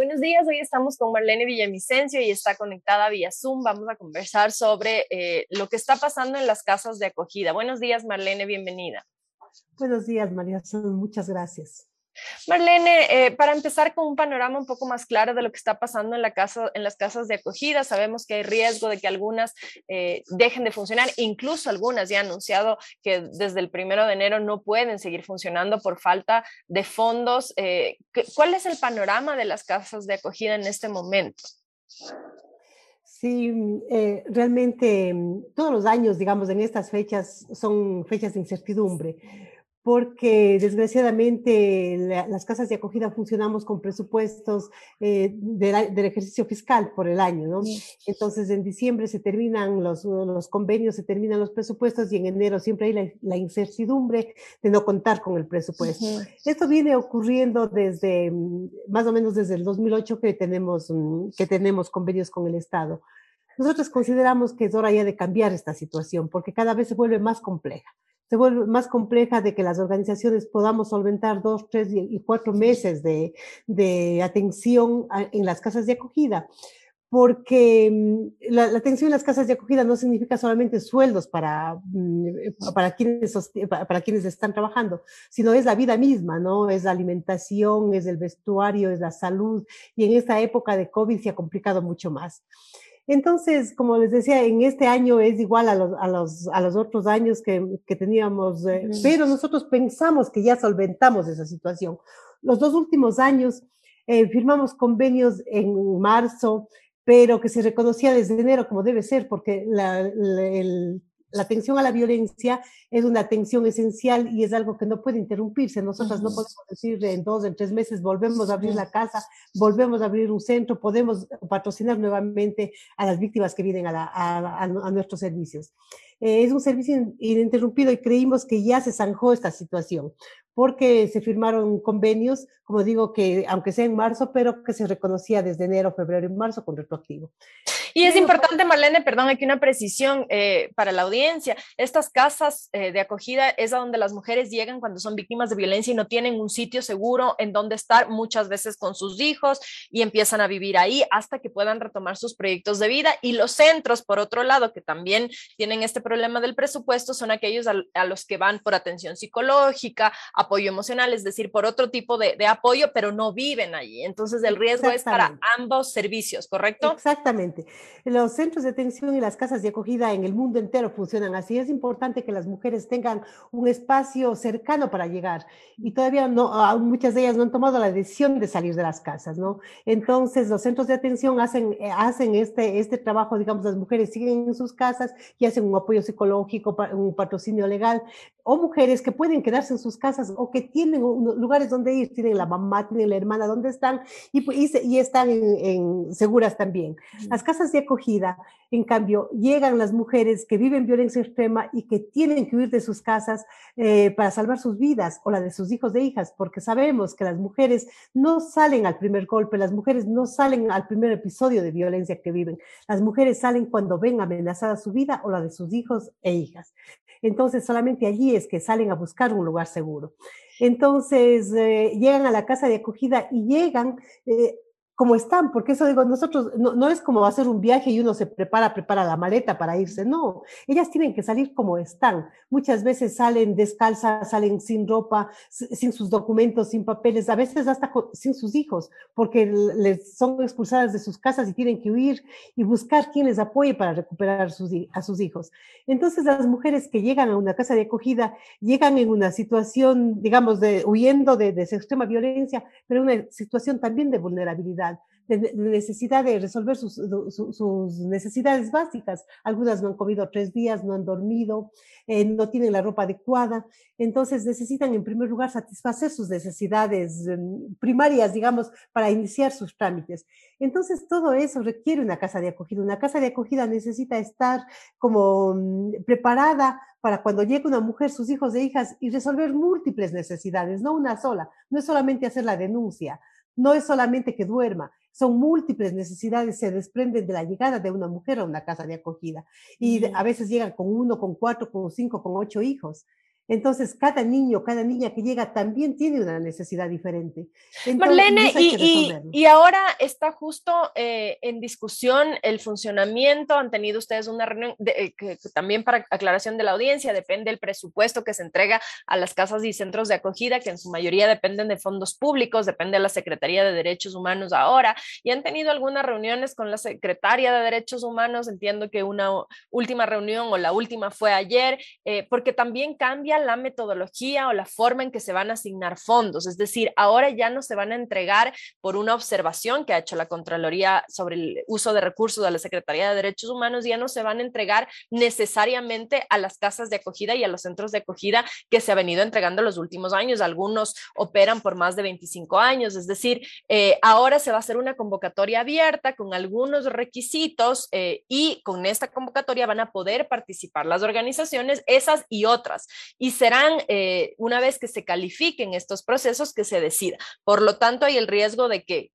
Buenos días, hoy estamos con Marlene Villavicencio y está conectada vía Zoom. Vamos a conversar sobre eh, lo que está pasando en las casas de acogida. Buenos días, Marlene, bienvenida. Buenos días, María, muchas gracias. Marlene, eh, para empezar con un panorama un poco más claro de lo que está pasando en, las casas de acogida, sabemos que hay riesgo de que algunas eh, dejen de funcionar, incluso algunas ya han anunciado que desde el primero de enero no pueden seguir funcionando por falta de fondos. Eh, ¿Cuál es el panorama de las casas de acogida en este momento? Sí, realmente todos los años, digamos, en estas fechas son fechas de incertidumbre porque desgraciadamente las casas de acogida funcionamos con presupuestos eh, del ejercicio fiscal por el año, ¿no? Entonces en diciembre se terminan los, los, convenios, se terminan los presupuestos y en enero siempre hay la, incertidumbre de no contar con el presupuesto. Esto viene ocurriendo desde mm, más o menos desde el 2008 que tenemos, mm, que tenemos convenios con el Estado. Nosotros consideramos que es hora ya de cambiar esta situación porque cada vez se vuelve más compleja se vuelve más compleja de que las organizaciones podamos solventar dos, tres y cuatro meses de, de atención en las casas de acogida porque mm, la, atención en las casas de acogida no significa solamente sueldos para, mm, para, quienes, para quienes están trabajando, sino es la vida misma, ¿no? Es la alimentación, es el vestuario, es la salud, y en esta época de COVID se ha complicado mucho más. Entonces, como les decía, en este año es igual a los, a los, a los otros años que, que teníamos, eh, pero nosotros pensamos que ya solventamos esa situación. Los dos últimos años eh, firmamos convenios en marzo, pero que se reconocía desde enero como debe ser, porque la, el la atención a la violencia es una atención esencial y es algo que no puede interrumpirse. Nosotros no podemos decir en dos, en tres meses volvemos a abrir la casa, volvemos a abrir un centro, podemos patrocinar nuevamente a las víctimas que vienen a, a, a nuestros servicios. Eh, es un servicio ininterrumpido y creímos que ya se zanjó esta situación porque se firmaron convenios, como digo, que aunque sea en marzo, pero que se reconocía desde enero, febrero y marzo con retroactivo. Y es importante, Marlene, perdón, aquí una precisión eh, para la audiencia. Estas casas eh, de acogida es a donde las mujeres llegan cuando son víctimas de violencia y no tienen un sitio seguro en donde estar muchas veces con sus hijos y empiezan a vivir ahí hasta que puedan retomar sus proyectos de vida. Y los centros, por otro lado, que también tienen este problema del presupuesto, son aquellos a, los que van por atención psicológica, apoyo emocional, es decir, por otro tipo de, de apoyo, pero no viven allí. Entonces el riesgo es para ambos servicios, ¿correcto? Exactamente. Los centros de atención y las casas de acogida en el mundo entero funcionan así. Es importante que las mujeres tengan un espacio cercano para llegar y todavía muchas de ellas no han tomado la decisión de salir de las casas, ¿no? Entonces, los centros de atención hacen, hacen este, este trabajo, digamos, las mujeres siguen en sus casas y hacen un apoyo psicológico, un patrocinio legal, o mujeres que pueden quedarse en sus casas o que tienen lugares donde ir, tienen la mamá, tienen la hermana donde están y, y, están en, seguras también. Las casas de acogida, en cambio, llegan las mujeres que viven violencia extrema y que tienen que huir de sus casas eh, para salvar sus vidas o la de sus hijos e hijas, porque sabemos que las mujeres no salen al primer golpe, las mujeres no salen al primer episodio de violencia que viven, las mujeres salen cuando ven amenazada su vida o la de sus hijos e hijas. Entonces, solamente allí es que salen a buscar un lugar seguro. Entonces, eh, llegan a la casa de acogida y llegan eh, como están, porque eso digo, nosotros no, es como hacer un viaje y uno se prepara, prepara la maleta para irse, no, ellas tienen que salir como están. Muchas veces salen descalzas, salen sin ropa, sin sus documentos, sin papeles, a veces hasta sin sus hijos, porque les son expulsadas de sus casas y tienen que huir y buscar quien les apoye para recuperar a sus hijos. Entonces las mujeres que llegan a una casa de acogida llegan en una situación, digamos, de huyendo de, de extrema violencia, pero una situación también de vulnerabilidad de necesidad de resolver sus, necesidades básicas. Algunas no han comido tres días, no han dormido, eh, no tienen la ropa adecuada. Entonces necesitan en primer lugar satisfacer sus necesidades em, primarias, digamos, para iniciar sus trámites. Entonces todo eso requiere una casa de acogida. Una casa de acogida necesita estar como mm, preparada para cuando llegue una mujer, sus hijos e hijas y resolver múltiples necesidades, no una sola. No es solamente hacer la denuncia, no es solamente que duerma, son múltiples necesidades, se desprenden de la llegada de una mujer a una casa de acogida. Y a veces llegan con uno, con cuatro, con cinco, con ocho hijos. Entonces, cada niño, cada niña que llega también tiene una necesidad diferente. Marlene, y, ahora está justo eh, en discusión el funcionamiento. Han tenido ustedes una reunión eh, que, también para aclaración de la audiencia, depende del presupuesto que se entrega a las casas y centros de acogida, que en su mayoría dependen de fondos públicos, depende de la Secretaría de Derechos Humanos ahora. Y han tenido algunas reuniones con la Secretaria de Derechos Humanos. Entiendo que una última reunión o la última fue ayer, eh, porque también cambia la metodología o la forma en que se van a asignar fondos. Es decir, ahora ya no se van a entregar por una observación que ha hecho la Contraloría sobre el uso de recursos de la Secretaría de Derechos Humanos, ya no se van a entregar necesariamente a las casas de acogida y a los centros de acogida que se ha venido entregando los últimos años. Algunos operan por más de 25 años, es decir, eh, ahora se va a hacer una convocatoria abierta con algunos requisitos eh, y con esta convocatoria van a poder participar las organizaciones, esas y otras. Y serán, eh, una vez que se califiquen estos procesos, que se decida. Por lo tanto, hay el riesgo de que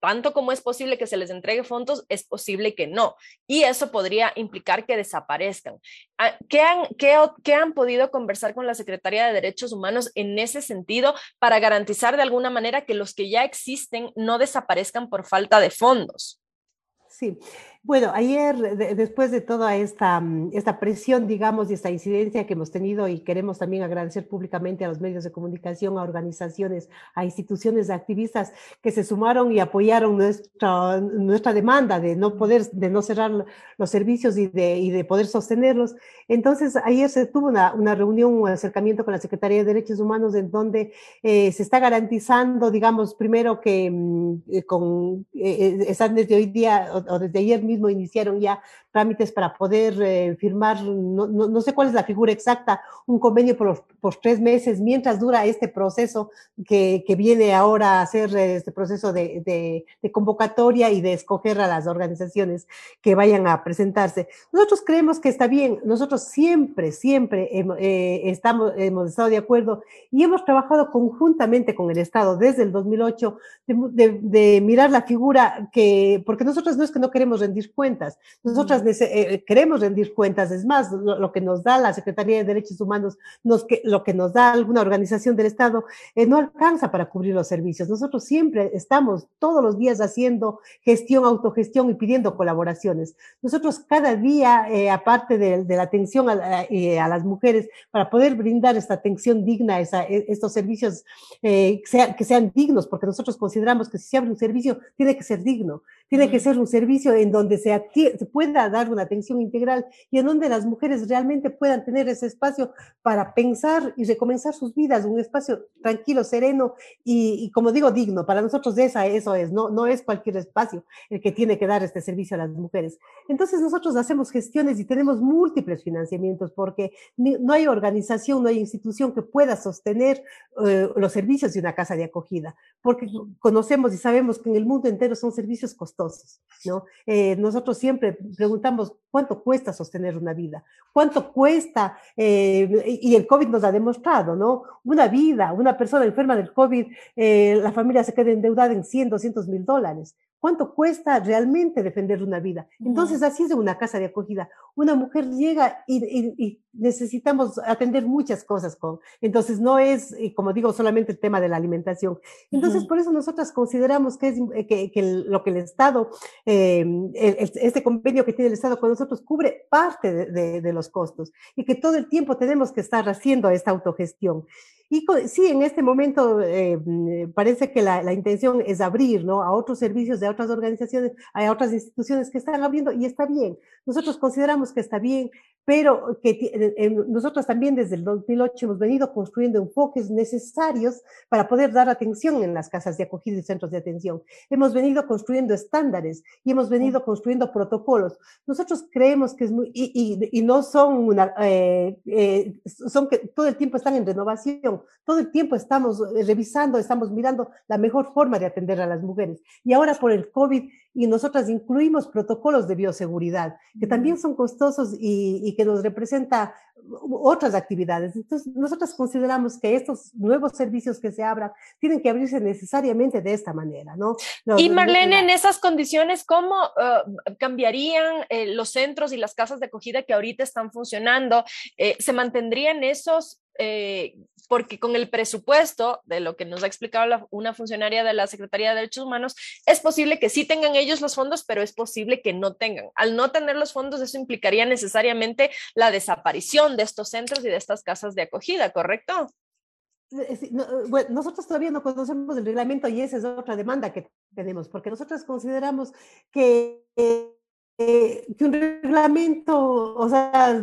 tanto como es posible que se les entregue fondos, es posible que no. Y eso podría implicar que desaparezcan. Ah, ¿Qué han, qué, han podido conversar con la Secretaría de Derechos Humanos en ese sentido para garantizar de alguna manera que los que ya existen no desaparezcan por falta de fondos? Sí, bueno, ayer, después de toda esta, mm, esta presión, digamos, y esta incidencia que hemos tenido, y queremos también agradecer públicamente a los medios de comunicación, a organizaciones, a instituciones de activistas que se sumaron y apoyaron nuestra, nuestra demanda de no poder, de no cerrar los servicios y de, y de poder sostenerlos. Entonces, ayer se tuvo una, una reunión, un acercamiento con la Secretaría de Derechos Humanos, en donde eh, se está garantizando, digamos, primero que mm, eh, con, eh, están desde hoy día o desde ayer mismo, iniciaron ya trámites para poder eh, firmar, no, no, sé cuál es la figura exacta, un convenio por, por tres meses, mientras dura este proceso que, que viene ahora a ser este proceso de, de, de, convocatoria y de escoger a las organizaciones que vayan a presentarse. Nosotros creemos que está bien, nosotros siempre, siempre eh, estamos, hemos estado de acuerdo y hemos trabajado conjuntamente con el Estado desde el 2008 de, de mirar la figura que, porque nosotros no es que no queremos rendir cuentas, nosotras eh, eh, queremos rendir cuentas. Es más, lo, que nos da la Secretaría de Derechos Humanos, nos, que, lo que nos da alguna organización del Estado, eh, no alcanza para cubrir los servicios. Nosotros siempre estamos todos los días haciendo gestión, autogestión y pidiendo colaboraciones. Nosotros cada día, aparte de, la atención a, a, las mujeres, para poder brindar esta atención digna, esa, e, estos servicios que, que sean dignos, porque nosotros consideramos que si se abre un servicio, tiene que ser digno, tiene que ser un servicio en donde se, se pueda dar una atención integral y en donde las mujeres realmente puedan tener ese espacio para pensar y recomenzar sus vidas, un espacio tranquilo, sereno y, como digo, digno. Para nosotros esa, eso es, no, no es cualquier espacio el que tiene que dar este servicio a las mujeres. Entonces nosotros hacemos gestiones y tenemos múltiples financiamientos porque no hay organización, no hay institución que pueda sostener eh, los servicios de una casa de acogida, porque conocemos y sabemos que en el mundo entero son servicios costosos, ¿no? Eh, nosotros siempre preguntamos cuánto cuesta sostener una vida, cuánto cuesta, eh, y el COVID nos ha demostrado, ¿no? Una vida, una persona enferma del COVID, eh, la familia se queda endeudada en 100, 200 mil dólares. ¿Cuánto cuesta realmente defender una vida? Entonces, así es de una casa de acogida. Una mujer llega y, necesitamos atender muchas cosas con. Entonces, no es, como digo, solamente el tema de la alimentación. Entonces, por eso nosotras consideramos que, es, que, que lo que el Estado, eh, este convenio que tiene el Estado con nosotros cubre parte de, de los costos y que todo el tiempo tenemos que estar haciendo esta autogestión. Y sí, en este momento eh, mm, parece que la, la, intención es abrir ¿no? a otros servicios de otras organizaciones, a otras instituciones que están abriendo y está bien. Nosotros consideramos que está bien, pero que eh, nosotros también desde el 2008 hemos venido construyendo enfoques necesarios para poder dar atención en las casas de acogida y centros de atención. Hemos venido construyendo estándares y hemos venido construyendo protocolos. Nosotros creemos que es muy, y, y, y no son una, eh, eh, son que todo el tiempo están en renovación, todo el tiempo estamos eh, revisando, estamos mirando la mejor forma de atender a las mujeres. Y ahora por el COVID y nosotras incluimos protocolos de bioseguridad, que también son costosos y, y que nos representa otras actividades. Entonces, nosotros consideramos que estos nuevos servicios que se abran tienen que abrirse necesariamente de esta manera, ¿no? y Marlene, en esas condiciones, ¿cómo uh, cambiarían eh, los centros y las casas de acogida que ahorita están funcionando? Eh, ¿Se mantendrían esos eh, porque con el presupuesto de lo que nos ha explicado una funcionaria de la Secretaría de Derechos Humanos, es posible que sí tengan ellos los fondos, pero es posible que no tengan. Al no tener los fondos, eso implicaría necesariamente la desaparición de estos centros y de estas casas de acogida, ¿correcto? Eh, bueno, nosotros todavía no conocemos el reglamento y esa es otra demanda que tenemos, porque nosotros consideramos que eh, que un reglamento, o sea,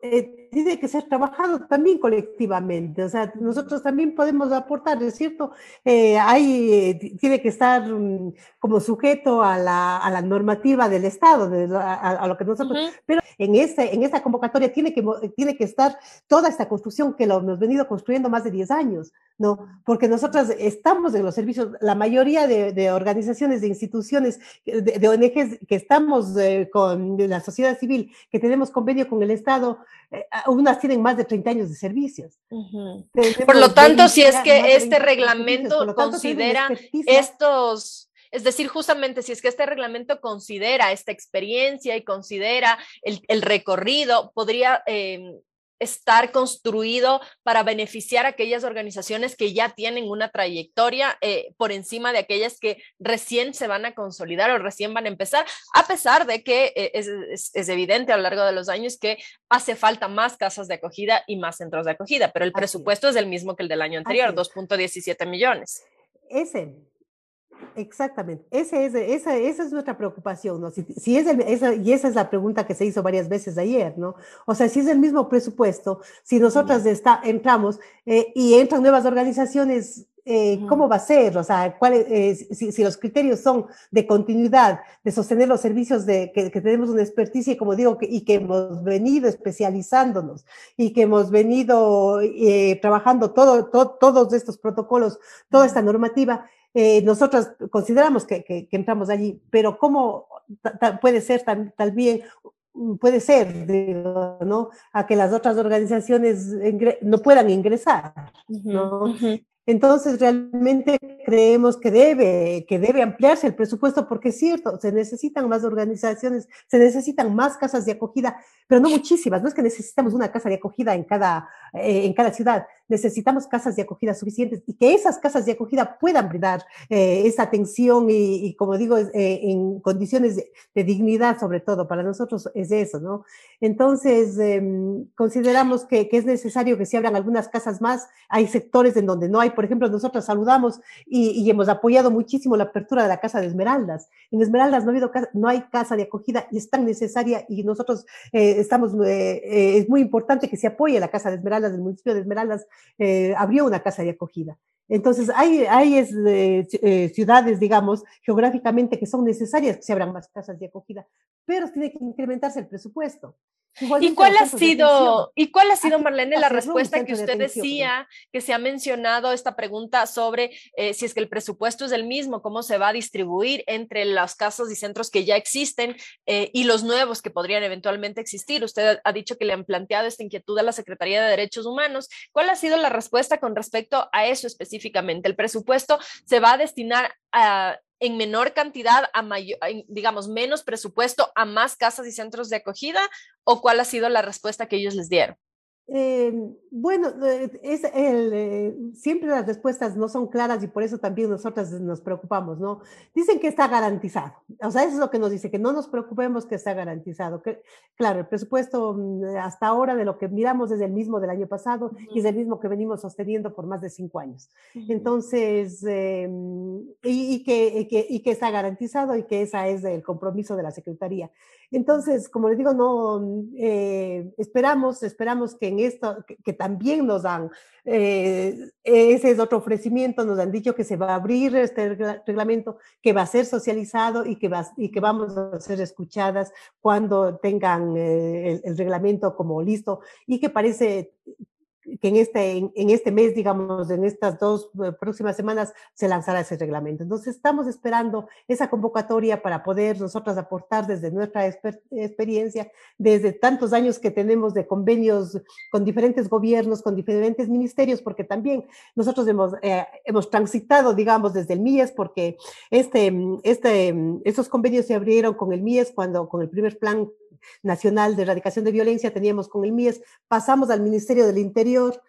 eh, tiene que ser trabajado también colectivamente. O sea, nosotros también podemos aportar, ¿es cierto? Eh, hay, tiene que estar mm, como sujeto a la, a la, normativa del Estado, a, lo que nosotros, pero en, este, en esta convocatoria tiene que, tiene que estar toda esta construcción que lo hemos venido construyendo más de 10 años, ¿no? Porque nosotros estamos en los servicios, la mayoría de, de organizaciones, de instituciones, de, de ONGs que estamos con la sociedad civil, que tenemos convenio con el Estado, eh, unas tienen más de 30 años de servicios. Por lo tanto, si es que este reglamento considera estos... Es decir, justamente si es que este reglamento considera esta experiencia y considera el, el recorrido, podría eh, estar construido para beneficiar a aquellas organizaciones que ya tienen una trayectoria eh, por encima de aquellas que recién se van a consolidar o recién van a empezar, a pesar de que eh, es, evidente a lo largo de los años que hace falta más casas de acogida y más centros de acogida, pero el presupuesto es. el mismo que el del año anterior, 2.17 millones. Ese, Exactamente, ese es, esa, esa es nuestra preocupación, ¿no? Si, si es el, esa, y esa es la pregunta que se hizo varias veces ayer, ¿no? O sea, si es el mismo presupuesto, si nosotras está, entramos eh, y entran nuevas organizaciones, eh, ¿cómo va a ser? O sea, ¿cuál, eh, si, si, los criterios son de continuidad, de sostener los servicios de que, que tenemos una experticia, como digo, que, y que hemos venido especializándonos y que hemos venido trabajando todo, todo, todos estos protocolos, toda esta normativa, eh, nosotros consideramos que, que, entramos allí, pero ¿cómo puede ser también, mm, puede ser, ¿no? A que las otras organizaciones no puedan ingresar, ¿no? Entonces, realmente creemos que debe, que debe ampliarse el presupuesto porque es cierto, se necesitan más organizaciones, se necesitan más casas de acogida, pero no muchísimas. No es que necesitamos una casa de acogida en cada, eh, en cada ciudad, necesitamos casas de acogida suficientes y que esas casas de acogida puedan brindar eh, esa atención y, como digo, eh, en condiciones de, dignidad, sobre todo. Para nosotros es eso, ¿no? Entonces, em, consideramos que, es necesario que se abran algunas casas más. Hay sectores en donde no hay por ejemplo, nosotros saludamos y, hemos apoyado muchísimo la apertura de la Casa de Esmeraldas. En Esmeraldas no, ha habido, no hay casa de acogida y es tan necesaria y nosotros eh, estamos, es muy importante que se apoye la Casa de Esmeraldas, el municipio de Esmeraldas abrió una casa de acogida. Entonces, hay, hay ciudades, digamos, geográficamente que son necesarias que se abran más casas de acogida, pero tiene que incrementarse el presupuesto. ¿Y cuál, ha sido, ¿Y cuál ha sido, Marlene, la respuesta que usted decía, que se ha mencionado esta pregunta sobre eh, si es que el presupuesto es el mismo, cómo se va a distribuir entre las casas y centros que ya existen eh, y los nuevos que podrían eventualmente existir? Usted ha dicho que le han planteado esta inquietud a la Secretaría de Derechos Humanos. ¿Cuál ha sido la respuesta con respecto a eso específicamente? ¿El presupuesto se va a destinar a en menor cantidad, a mayor, digamos, menos presupuesto a más casas y centros de acogida? ¿O cuál ha sido la respuesta que ellos les dieron? Eh, bueno, eh, es el, eh, siempre las respuestas no son claras y por eso también nosotras nos preocupamos, ¿no? Dicen que está garantizado, o sea, eso es lo que nos dice, que no nos preocupemos que está garantizado. Que, claro, el presupuesto mm, hasta ahora de lo que miramos es el mismo del año pasado y es el mismo que venimos sosteniendo por más de cinco años. Entonces, em, y, y, que, y, que, y que está garantizado y que ese es el compromiso de la Secretaría. Entonces, como les digo, no mm, eh, esperamos, esperamos que en esto, que, también nos dan, eh, ese es otro ofrecimiento, nos han dicho que se va a abrir este reglamento, que va a ser socializado y que, va, y que vamos a ser escuchadas cuando tengan eh, el, reglamento como listo y que parece que en este, en, este mes, digamos, en estas dos eh, próximas semanas, se lanzará ese reglamento. Entonces, estamos esperando esa convocatoria para poder nosotras aportar desde nuestra experiencia, desde tantos años que tenemos de convenios con diferentes gobiernos, con diferentes ministerios, porque también nosotros hemos, eh, hemos transitado, digamos, desde el MIES, porque este, este, estos convenios se abrieron con el MIES cuando, con el primer plan Nacional de Erradicación de Violencia, teníamos con el MIES, pasamos al Ministerio del Interior,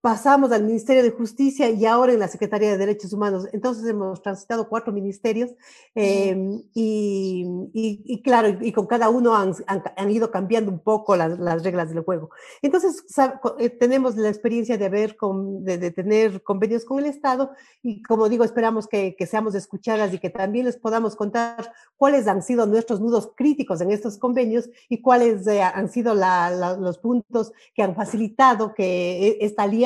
pasamos al Ministerio de Justicia y ahora en la Secretaría de Derechos Humanos. Entonces hemos transitado cuatro ministerios em, y, y, claro, y, con cada uno han, han, ido cambiando un poco las, las, reglas del juego. Entonces eh, tenemos la experiencia de, haber con, de, de, tener convenios con el Estado y como digo, esperamos que, que, seamos escuchadas y que también les podamos contar cuáles han sido nuestros nudos críticos en estos convenios y cuáles eh, han sido la, la, los puntos que han facilitado que e, esta alianza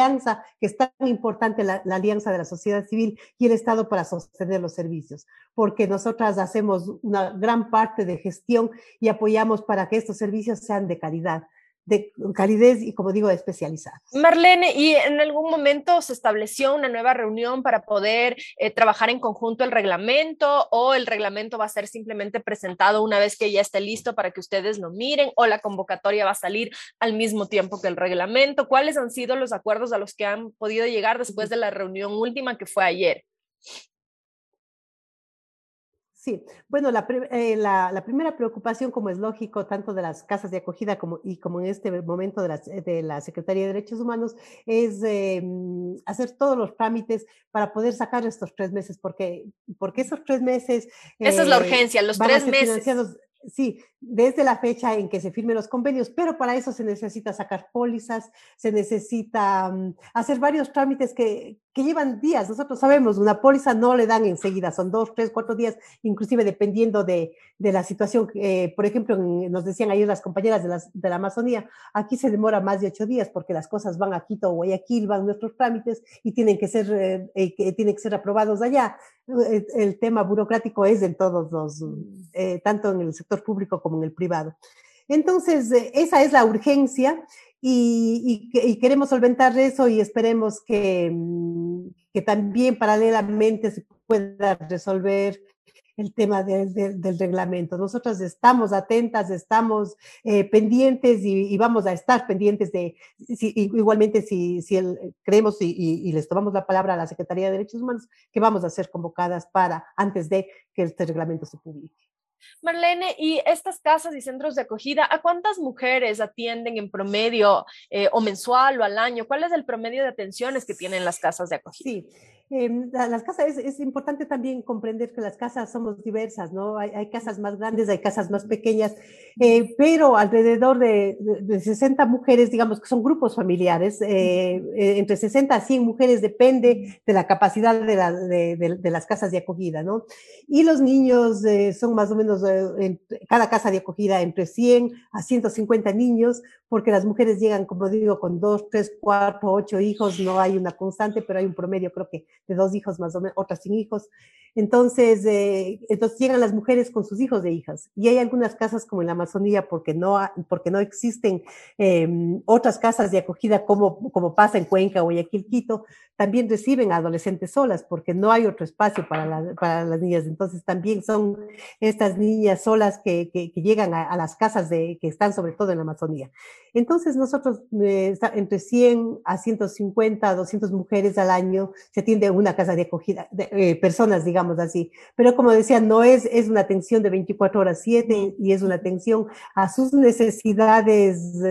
que es tan importante la, la, alianza de la sociedad civil y el Estado para sostener los servicios, porque nosotras hacemos una gran parte de gestión y apoyamos para que estos servicios sean de calidad de calidez y, como digo, especializada. Marlene, ¿y en algún momento se estableció una nueva reunión para poder eh, trabajar en conjunto el reglamento o el reglamento va a ser simplemente presentado una vez que ya esté listo para que ustedes lo miren o la convocatoria va a salir al mismo tiempo que el reglamento? ¿Cuáles han sido los acuerdos a los que han podido llegar después de la reunión última que fue ayer? Sí, bueno, eh, la, la, primera preocupación, como es lógico, tanto de las casas de acogida como, y como en este momento de la, de la Secretaría de Derechos Humanos, es em, hacer todos los trámites para poder sacar estos tres meses, porque, porque esos tres meses... Esa es la eh, urgencia, los tres meses. Sí, desde la fecha en que se firmen los convenios, pero para eso se necesita sacar pólizas, se necesita mm, hacer varios trámites que, que, llevan días. Nosotros sabemos, una póliza no le dan enseguida, son dos, tres, cuatro días, inclusive dependiendo de, de la situación. Eh, por ejemplo, nos decían ayer las compañeras de, las, de la Amazonía, aquí se demora más de ocho días porque las cosas van a Quito o Guayaquil, van nuestros trámites y tienen que ser, eh, eh, tienen que ser aprobados allá. El, el, tema burocrático es en todos los, tanto en el sector público como en el privado. Entonces, eh, esa es la urgencia y, queremos solventar eso y esperemos que, mm, que también paralelamente se pueda resolver el tema de, de, del reglamento. Nosotros estamos atentas, estamos eh, pendientes y, y, vamos a estar pendientes de, si, igualmente si, si el, creemos y, les tomamos la palabra a la Secretaría de Derechos Humanos, que vamos a ser convocadas para, antes de que este reglamento se publique. Marlene, ¿y estas casas y centros de acogida, a cuántas mujeres atienden en promedio eh, o mensual o al año? ¿Cuál es el promedio de atenciones que tienen las casas de acogida? Sí, eh, las casas, es, es, importante también comprender que las casas somos diversas, ¿no? Hay, hay casas más grandes, hay casas más pequeñas, eh, pero alrededor de, de, de, 60 mujeres, digamos que son grupos familiares, eh, eh entre 60 a 100 mujeres depende de la capacidad de, la, de, las casas de acogida, ¿no? Y los niños eh, son más o menos, en cada casa de acogida, entre 100 a 150 niños, porque las mujeres llegan, como digo, con dos, tres, cuatro, ocho hijos, no hay una constante, pero hay un promedio, creo que de dos hijos más o menos, otras sin hijos. Entonces, eh, entonces llegan las mujeres con sus hijos de hijas. Y hay algunas casas como en la Amazonía, porque no, porque no existen eh, otras casas de acogida como, como pasa en Cuenca Guayaquil, Quito, también reciben adolescentes solas, porque no hay otro espacio para, la, para las niñas. Entonces, también son estas niñas solas que, que, que llegan a, a, las casas de, que están sobre todo en la Amazonía. Entonces, nosotros, eh, entre 100 a 150, 200 mujeres al año se atiende una casa de acogida, de, eh, personas, digamos así. Pero como decía, no es, es una atención de 24 horas 7 y es una atención a sus necesidades,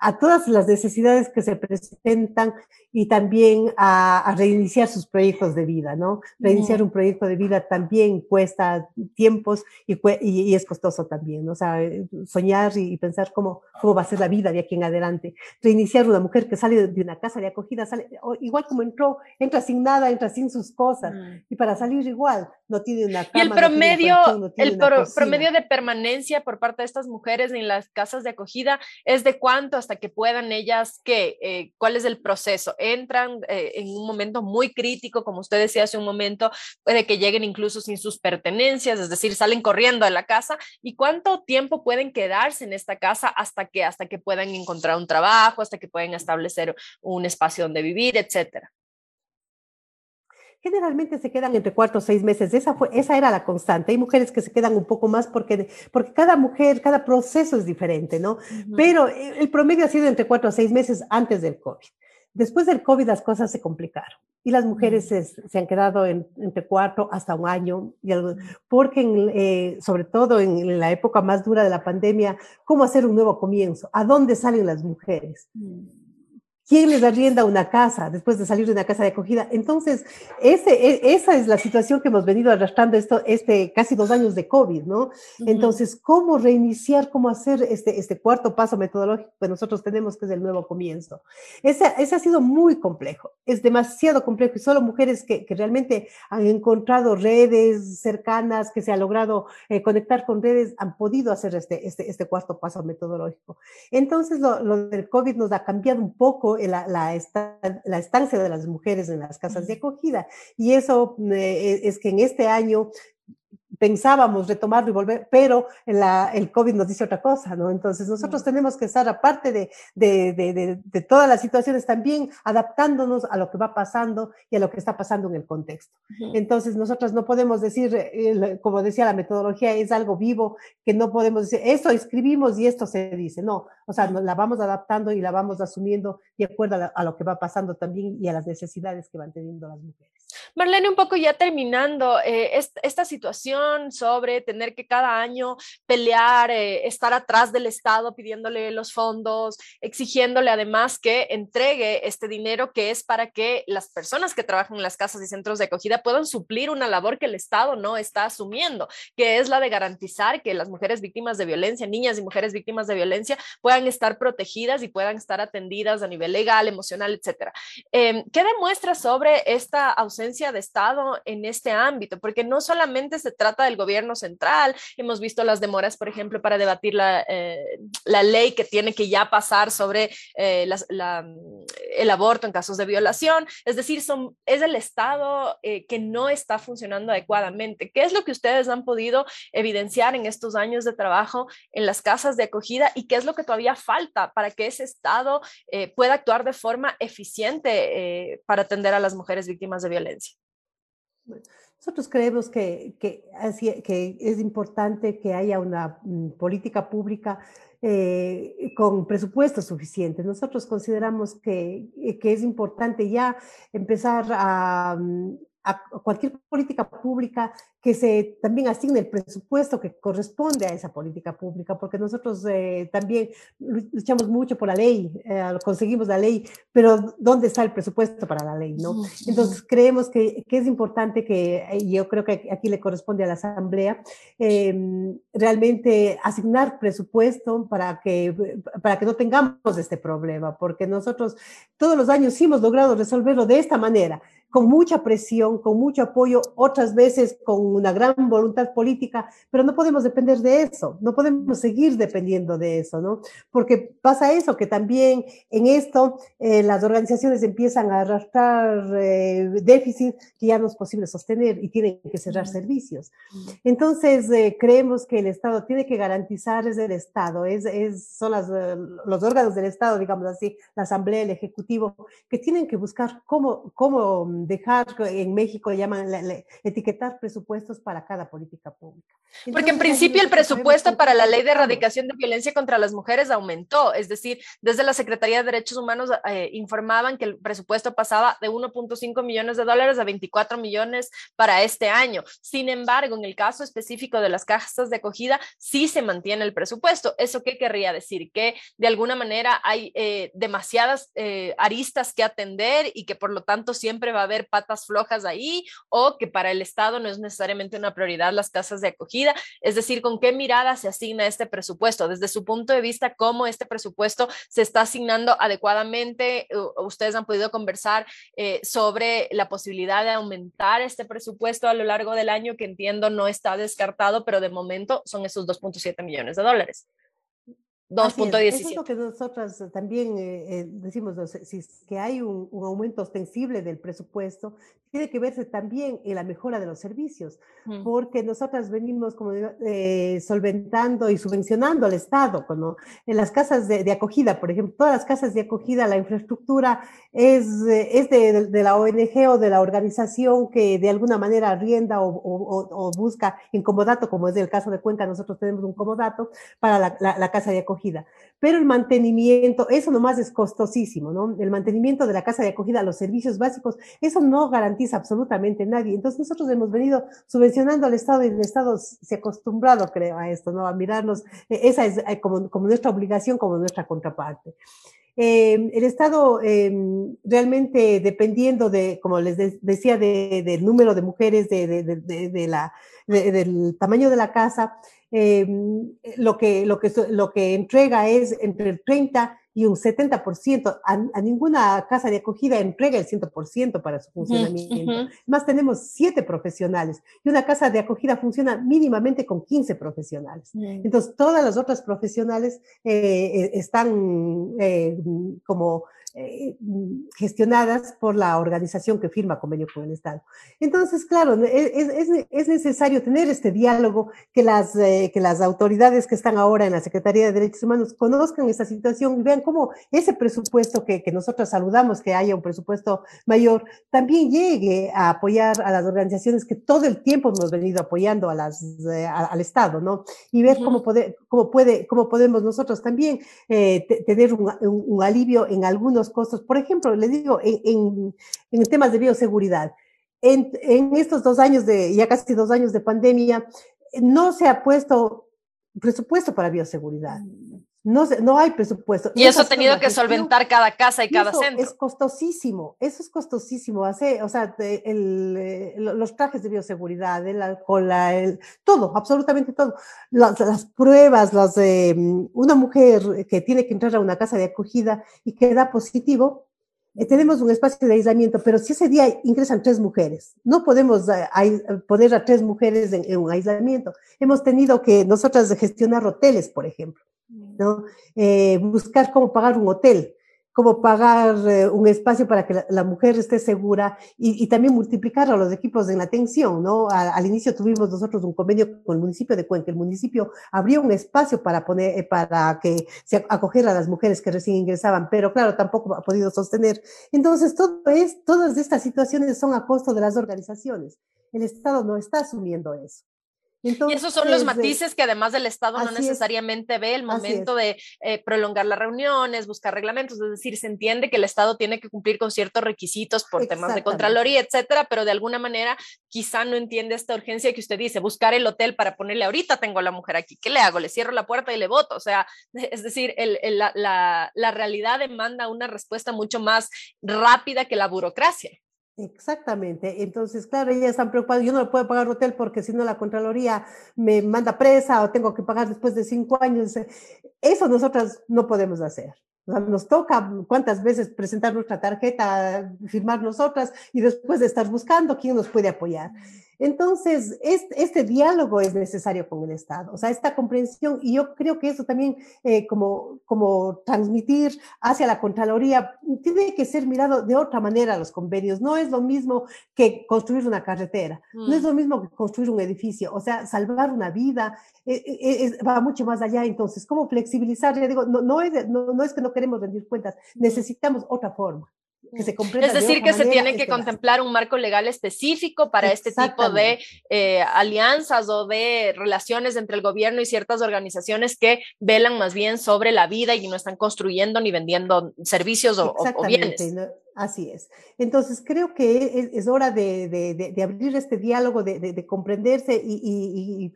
a todas las necesidades que se presentan y también a, a reiniciar sus proyectos de vida, ¿no? Reiniciar un proyecto de vida también cuesta tiempos y, y, y es costoso también, ¿no? O sea, soñar y, pensar cómo, cómo va a ser la vida de aquí en adelante. Reiniciar una mujer que sale de una casa de acogida, sale, igual como entró, entra sin nada, entra sin sus cosas, mm. y para salir igual, no tiene una cama, Y el promedio, no colchón, no el pro, promedio de permanencia por parte de estas mujeres en las casas de acogida es de cuánto hasta que puedan ellas, ¿qué? Eh, ¿Cuál es el proceso? entran eh, en un momento muy crítico, como usted decía hace un momento, puede que lleguen incluso sin sus pertenencias, es decir, salen corriendo de la casa. ¿Y cuánto tiempo pueden quedarse en esta casa hasta que, hasta que puedan encontrar un trabajo, hasta que puedan establecer un espacio donde vivir, etcétera? Generalmente se quedan entre cuatro o seis meses. Esa, fue, esa era la constante. Hay mujeres que se quedan un poco más porque, porque cada mujer, cada proceso es diferente, ¿no? Uh -huh. Pero el promedio ha sido entre cuatro o seis meses antes del COVID. Después del COVID las cosas se complicaron y las mujeres se, han quedado entre cuatro hasta un año, y porque eh, sobre todo en la época más dura de la pandemia, ¿cómo hacer un nuevo comienzo? ¿A dónde salen las mujeres? ¿Quién les arrienda una casa después de salir de una casa de acogida? Entonces, ese, e, esa es la situación que hemos venido arrastrando esto, este casi dos años de COVID, ¿no? Entonces, ¿cómo reiniciar, cómo hacer este, este cuarto paso metodológico que nosotros tenemos, que es el nuevo comienzo? Ese, ese ha sido muy complejo, es demasiado complejo y solo mujeres que, que realmente han encontrado redes cercanas, que se ha logrado eh, conectar con redes, han podido hacer este, este, este cuarto paso metodológico. Entonces, lo, lo del COVID nos ha cambiado un poco la, la, estancia de las mujeres en las casas de acogida. Y eso eh, es que en este año pensábamos retomarlo y volver, pero la, el COVID nos dice otra cosa, ¿no? Entonces nosotros tenemos que estar, aparte de, de, de, de, todas las situaciones, también adaptándonos a lo que va pasando y a lo que está pasando en el contexto. Entonces nosotros no podemos decir, como decía la metodología, es algo vivo, que no podemos decir, esto escribimos y esto se dice, no, o sea, la vamos adaptando y la vamos asumiendo de acuerdo a, a lo que va pasando también y a las necesidades que van teniendo las mujeres. Marlene, un poco ya terminando, eh, esta situación sobre tener que cada año pelear, eh, estar atrás del Estado pidiéndole los fondos, exigiéndole además que entregue este dinero que es para que las personas que trabajan en las casas y centros de acogida puedan suplir una labor que el Estado no está asumiendo, que es la de garantizar que las mujeres víctimas de violencia, niñas y mujeres víctimas de violencia, puedan estar protegidas y puedan estar atendidas a nivel legal, emocional, etcétera. Em, ¿Qué demuestra sobre esta ausencia? de Estado en este ámbito, porque no solamente se trata del gobierno central, hemos visto las demoras, por ejemplo, para debatir la, eh, la ley que tiene que ya pasar sobre eh, la, el aborto en casos de violación, es decir, son, es el Estado eh, que no está funcionando adecuadamente. ¿Qué es lo que ustedes han podido evidenciar en estos años de trabajo en las casas de acogida y qué es lo que todavía falta para que ese Estado pueda actuar de forma eficiente para atender a las mujeres víctimas de violencia? Nosotros creemos que, que, es importante que haya una mm, política pública eh, con presupuestos suficientes. Nosotros consideramos que, que es importante ya empezar a, mm, a cualquier política pública que se también asigne el presupuesto que corresponde a esa política pública, porque nosotros eh, también luchamos mucho por la ley, eh, conseguimos la ley, pero ¿dónde está el presupuesto para la ley? ¿no? Entonces creemos que, que es importante que, y yo creo que aquí le corresponde a la Asamblea, em, realmente asignar presupuesto para que, para que no tengamos este problema, porque nosotros todos los años sí hemos logrado resolverlo de esta manera con mucha presión, con mucho apoyo, otras veces con una gran voluntad política, pero no podemos depender de eso, no podemos seguir dependiendo de eso, ¿no? Porque pasa eso, que también en esto eh, las organizaciones empiezan a arrastrar eh, déficit que ya no es posible sostener y tienen que cerrar servicios. Entonces, eh, creemos que el Estado tiene que garantizar, es el Estado, es, es son las, los órganos del Estado, digamos así, la Asamblea, el Ejecutivo, que tienen que buscar cómo, cómo dejar, en México llaman etiquetar presupuestos para cada política pública. Porque en principio el presupuesto para la ley de erradicación de violencia contra las mujeres aumentó, es decir, desde la Secretaría de Derechos Humanos eh, informaban que el presupuesto pasaba de 1.5 millones de dólares a 24 millones para este año. Sin embargo, en el caso específico de las casas de acogida, sí se mantiene el presupuesto. ¿Eso qué querría decir? Que de alguna manera hay eh, demasiadas eh, aristas que atender y que por lo tanto siempre va a haber patas flojas ahí o que para el Estado no es necesariamente una prioridad las casas de acogida. Es decir, ¿con qué mirada se asigna este presupuesto? Desde su punto de vista, ¿cómo este presupuesto se está asignando adecuadamente? Ustedes han podido conversar eh, sobre la posibilidad de aumentar este presupuesto a lo largo del año, que entiendo no está descartado, pero de momento son esos 2.7 millones de dólares. 2.17. Eso es lo que nosotros también eh, eh, decimos, si es que hay un, aumento ostensible del presupuesto, tiene que verse también en la mejora de los servicios, mm. porque nosotras venimos como eh, solventando y subvencionando al Estado, cuando en las casas de, acogida, por ejemplo, todas las casas de acogida, la infraestructura es, es de, la ONG o de la organización que de alguna manera arrienda o, o, o busca incomodato, como es el caso de Cuenca, nosotros tenemos un comodato para la casa de acogida Pero el mantenimiento, eso nomás es costosísimo, ¿no? El mantenimiento de la casa de acogida, los servicios básicos, eso no garantiza absolutamente nadie. Entonces nosotros hemos venido subvencionando al Estado y el Estado se ha acostumbrado, creo, a esto, ¿no? A mirarnos, e, esa es eh, como, nuestra obligación, como nuestra contraparte. Eh, el Estado eh, realmente dependiendo de, como les decía, del número de mujeres, de, de del tamaño de la casa, eh, lo, que, lo, que, lo que entrega es entre el 30 y un 70%. A, a, ninguna casa de acogida entrega el 100% para su funcionamiento. Más tenemos siete profesionales y una casa de acogida funciona mínimamente con 15 profesionales. Entonces, todas las otras profesionales eh, eh están eh, como eh, gestionadas por la organización que firma convenio con el Estado. Entonces, claro, es, es, es necesario tener este diálogo, que las, eh, que las autoridades que están ahora en la Secretaría de Derechos Humanos conozcan esta situación y vean cómo ese presupuesto que, que nosotros saludamos, que haya un presupuesto mayor, también llegue a apoyar a las organizaciones que todo el tiempo hemos venido apoyando a las, eh, al Estado, ¿no? Y ver cómo, poder, cómo, puede, cómo podemos nosotros también tener un, un alivio en algunos costos. Por ejemplo, le digo, en, en, temas de bioseguridad, en, en, estos dos años de, ya casi dos años de pandemia, no se ha puesto presupuesto para bioseguridad. No, no hay presupuesto. Y eso ha tenido que solventar cada casa y cada centro. Es costosísimo, eso es costosísimo. Hace, o sea, el, eh, los trajes de bioseguridad, el alcohol, el, todo, absolutamente todo. Las, las pruebas, las, eh, una mujer que tiene que entrar a una casa de acogida y que da positivo, eh, tenemos un espacio de aislamiento, pero si ese día ingresan tres mujeres, no podemos poner a tres mujeres en, en un aislamiento. Hemos tenido que nosotras gestionar hoteles, por ejemplo ¿no? Eh, buscar cómo pagar un hotel, cómo pagar eh, un espacio para que la, mujer esté segura y, también multiplicar a los equipos en la atención, ¿no? al inicio tuvimos nosotros un convenio con el municipio de Cuenca. El municipio abrió un espacio para poner, eh, para que se acogiera a las mujeres que recién ingresaban, pero claro, tampoco ha podido sostener. Entonces, todo es, todas estas situaciones son a costo de las organizaciones. El Estado no está asumiendo eso y esos son los matices que además del Estado no necesariamente ve el momento de eh, prolongar las reuniones, buscar reglamentos, es decir, se entiende que el Estado tiene que cumplir con ciertos requisitos por temas de Contraloría, etcétera, pero de alguna manera quizá no entiende esta urgencia que usted dice, buscar el hotel para ponerle ahorita tengo a la mujer aquí, ¿qué le hago? Le cierro la puerta y le voto, o sea, es decir, el, la, la, la realidad demanda una respuesta mucho más rápida que la burocracia. Exactamente. Entonces, claro, ellas están preocupadas. Yo no le puedo pagar hotel porque si no la Contraloría me manda presa o tengo que pagar después de cinco años. Eso nosotras no podemos hacer. nos toca cuántas veces presentar nuestra tarjeta, firmar nosotras y después de estar buscando quién nos puede apoyar. Entonces, este, este, diálogo es necesario con el Estado, o sea, esta comprensión, y yo creo que eso también, eh, como, como transmitir hacia la Contraloría, tiene que ser mirado de otra manera los convenios. No es lo mismo que construir una carretera, no es mm. lo mismo que construir un edificio, o sea, salvar una vida eh, eh, va mucho más allá. Entonces, ¿cómo flexibilizar? Ya digo, no, no, es, no, no es que no queremos rendir cuentas, necesitamos otra forma es decir, que se tiene que contemplar un marco legal específico para este tipo de eh, alianzas o de relaciones entre el gobierno y ciertas organizaciones que velan más bien sobre la vida y no están construyendo ni vendiendo servicios o, bienes. Así es. Entonces, creo que es, hora de, abrir este diálogo, de, comprenderse y,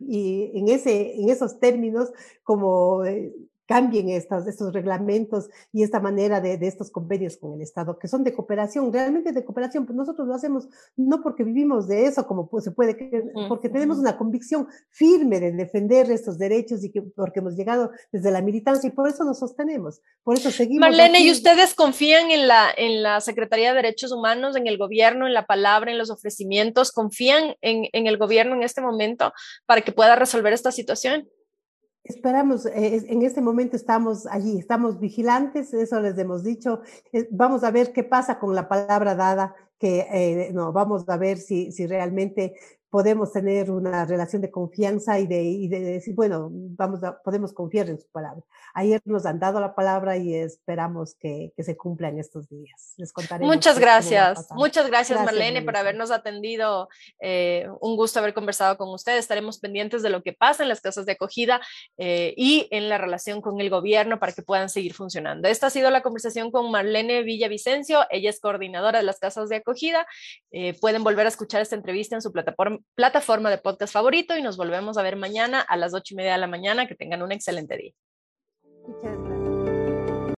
en, ese, en esos términos como... Eh, cambien estos, estos reglamentos y esta manera de, de, estos convenios con el Estado, que son de cooperación, realmente de cooperación, pues nosotros lo hacemos no porque vivimos de eso, como se puede creer, porque tenemos una convicción firme de defender estos derechos y que porque hemos llegado desde la militancia y por eso nos sostenemos, por eso seguimos. Marlene, ¿y ustedes confían en la, en la Secretaría de Derechos Humanos, en el gobierno, en la palabra, en los ofrecimientos? ¿Confían en, en el gobierno en este momento para que pueda resolver esta situación? Esperamos, eh, en este momento estamos allí, estamos vigilantes, eso les hemos dicho. Eh, vamos a ver qué pasa con la palabra dada, que eh, no, vamos a ver si, si realmente podemos tener una relación de confianza y de, de decir, bueno, vamos a, podemos confiar en su palabra. Ayer nos han dado la palabra y esperamos que, que se cumpla en estos días. Les contaré. Muchas gracias, muchas gracias, Marlene por habernos atendido. Eh, un gusto haber conversado con ustedes. Estaremos pendientes de lo que pasa en las casas de acogida eh, y en la relación con el gobierno para que puedan seguir funcionando. Esta ha sido la conversación con Marlene Villavicencio. Ella es coordinadora de las casas de acogida. Eh, pueden volver a escuchar esta entrevista en su plataforma plataforma de podcast favorito y nos volvemos a ver mañana a las ocho y media de la mañana. Que tengan un excelente día.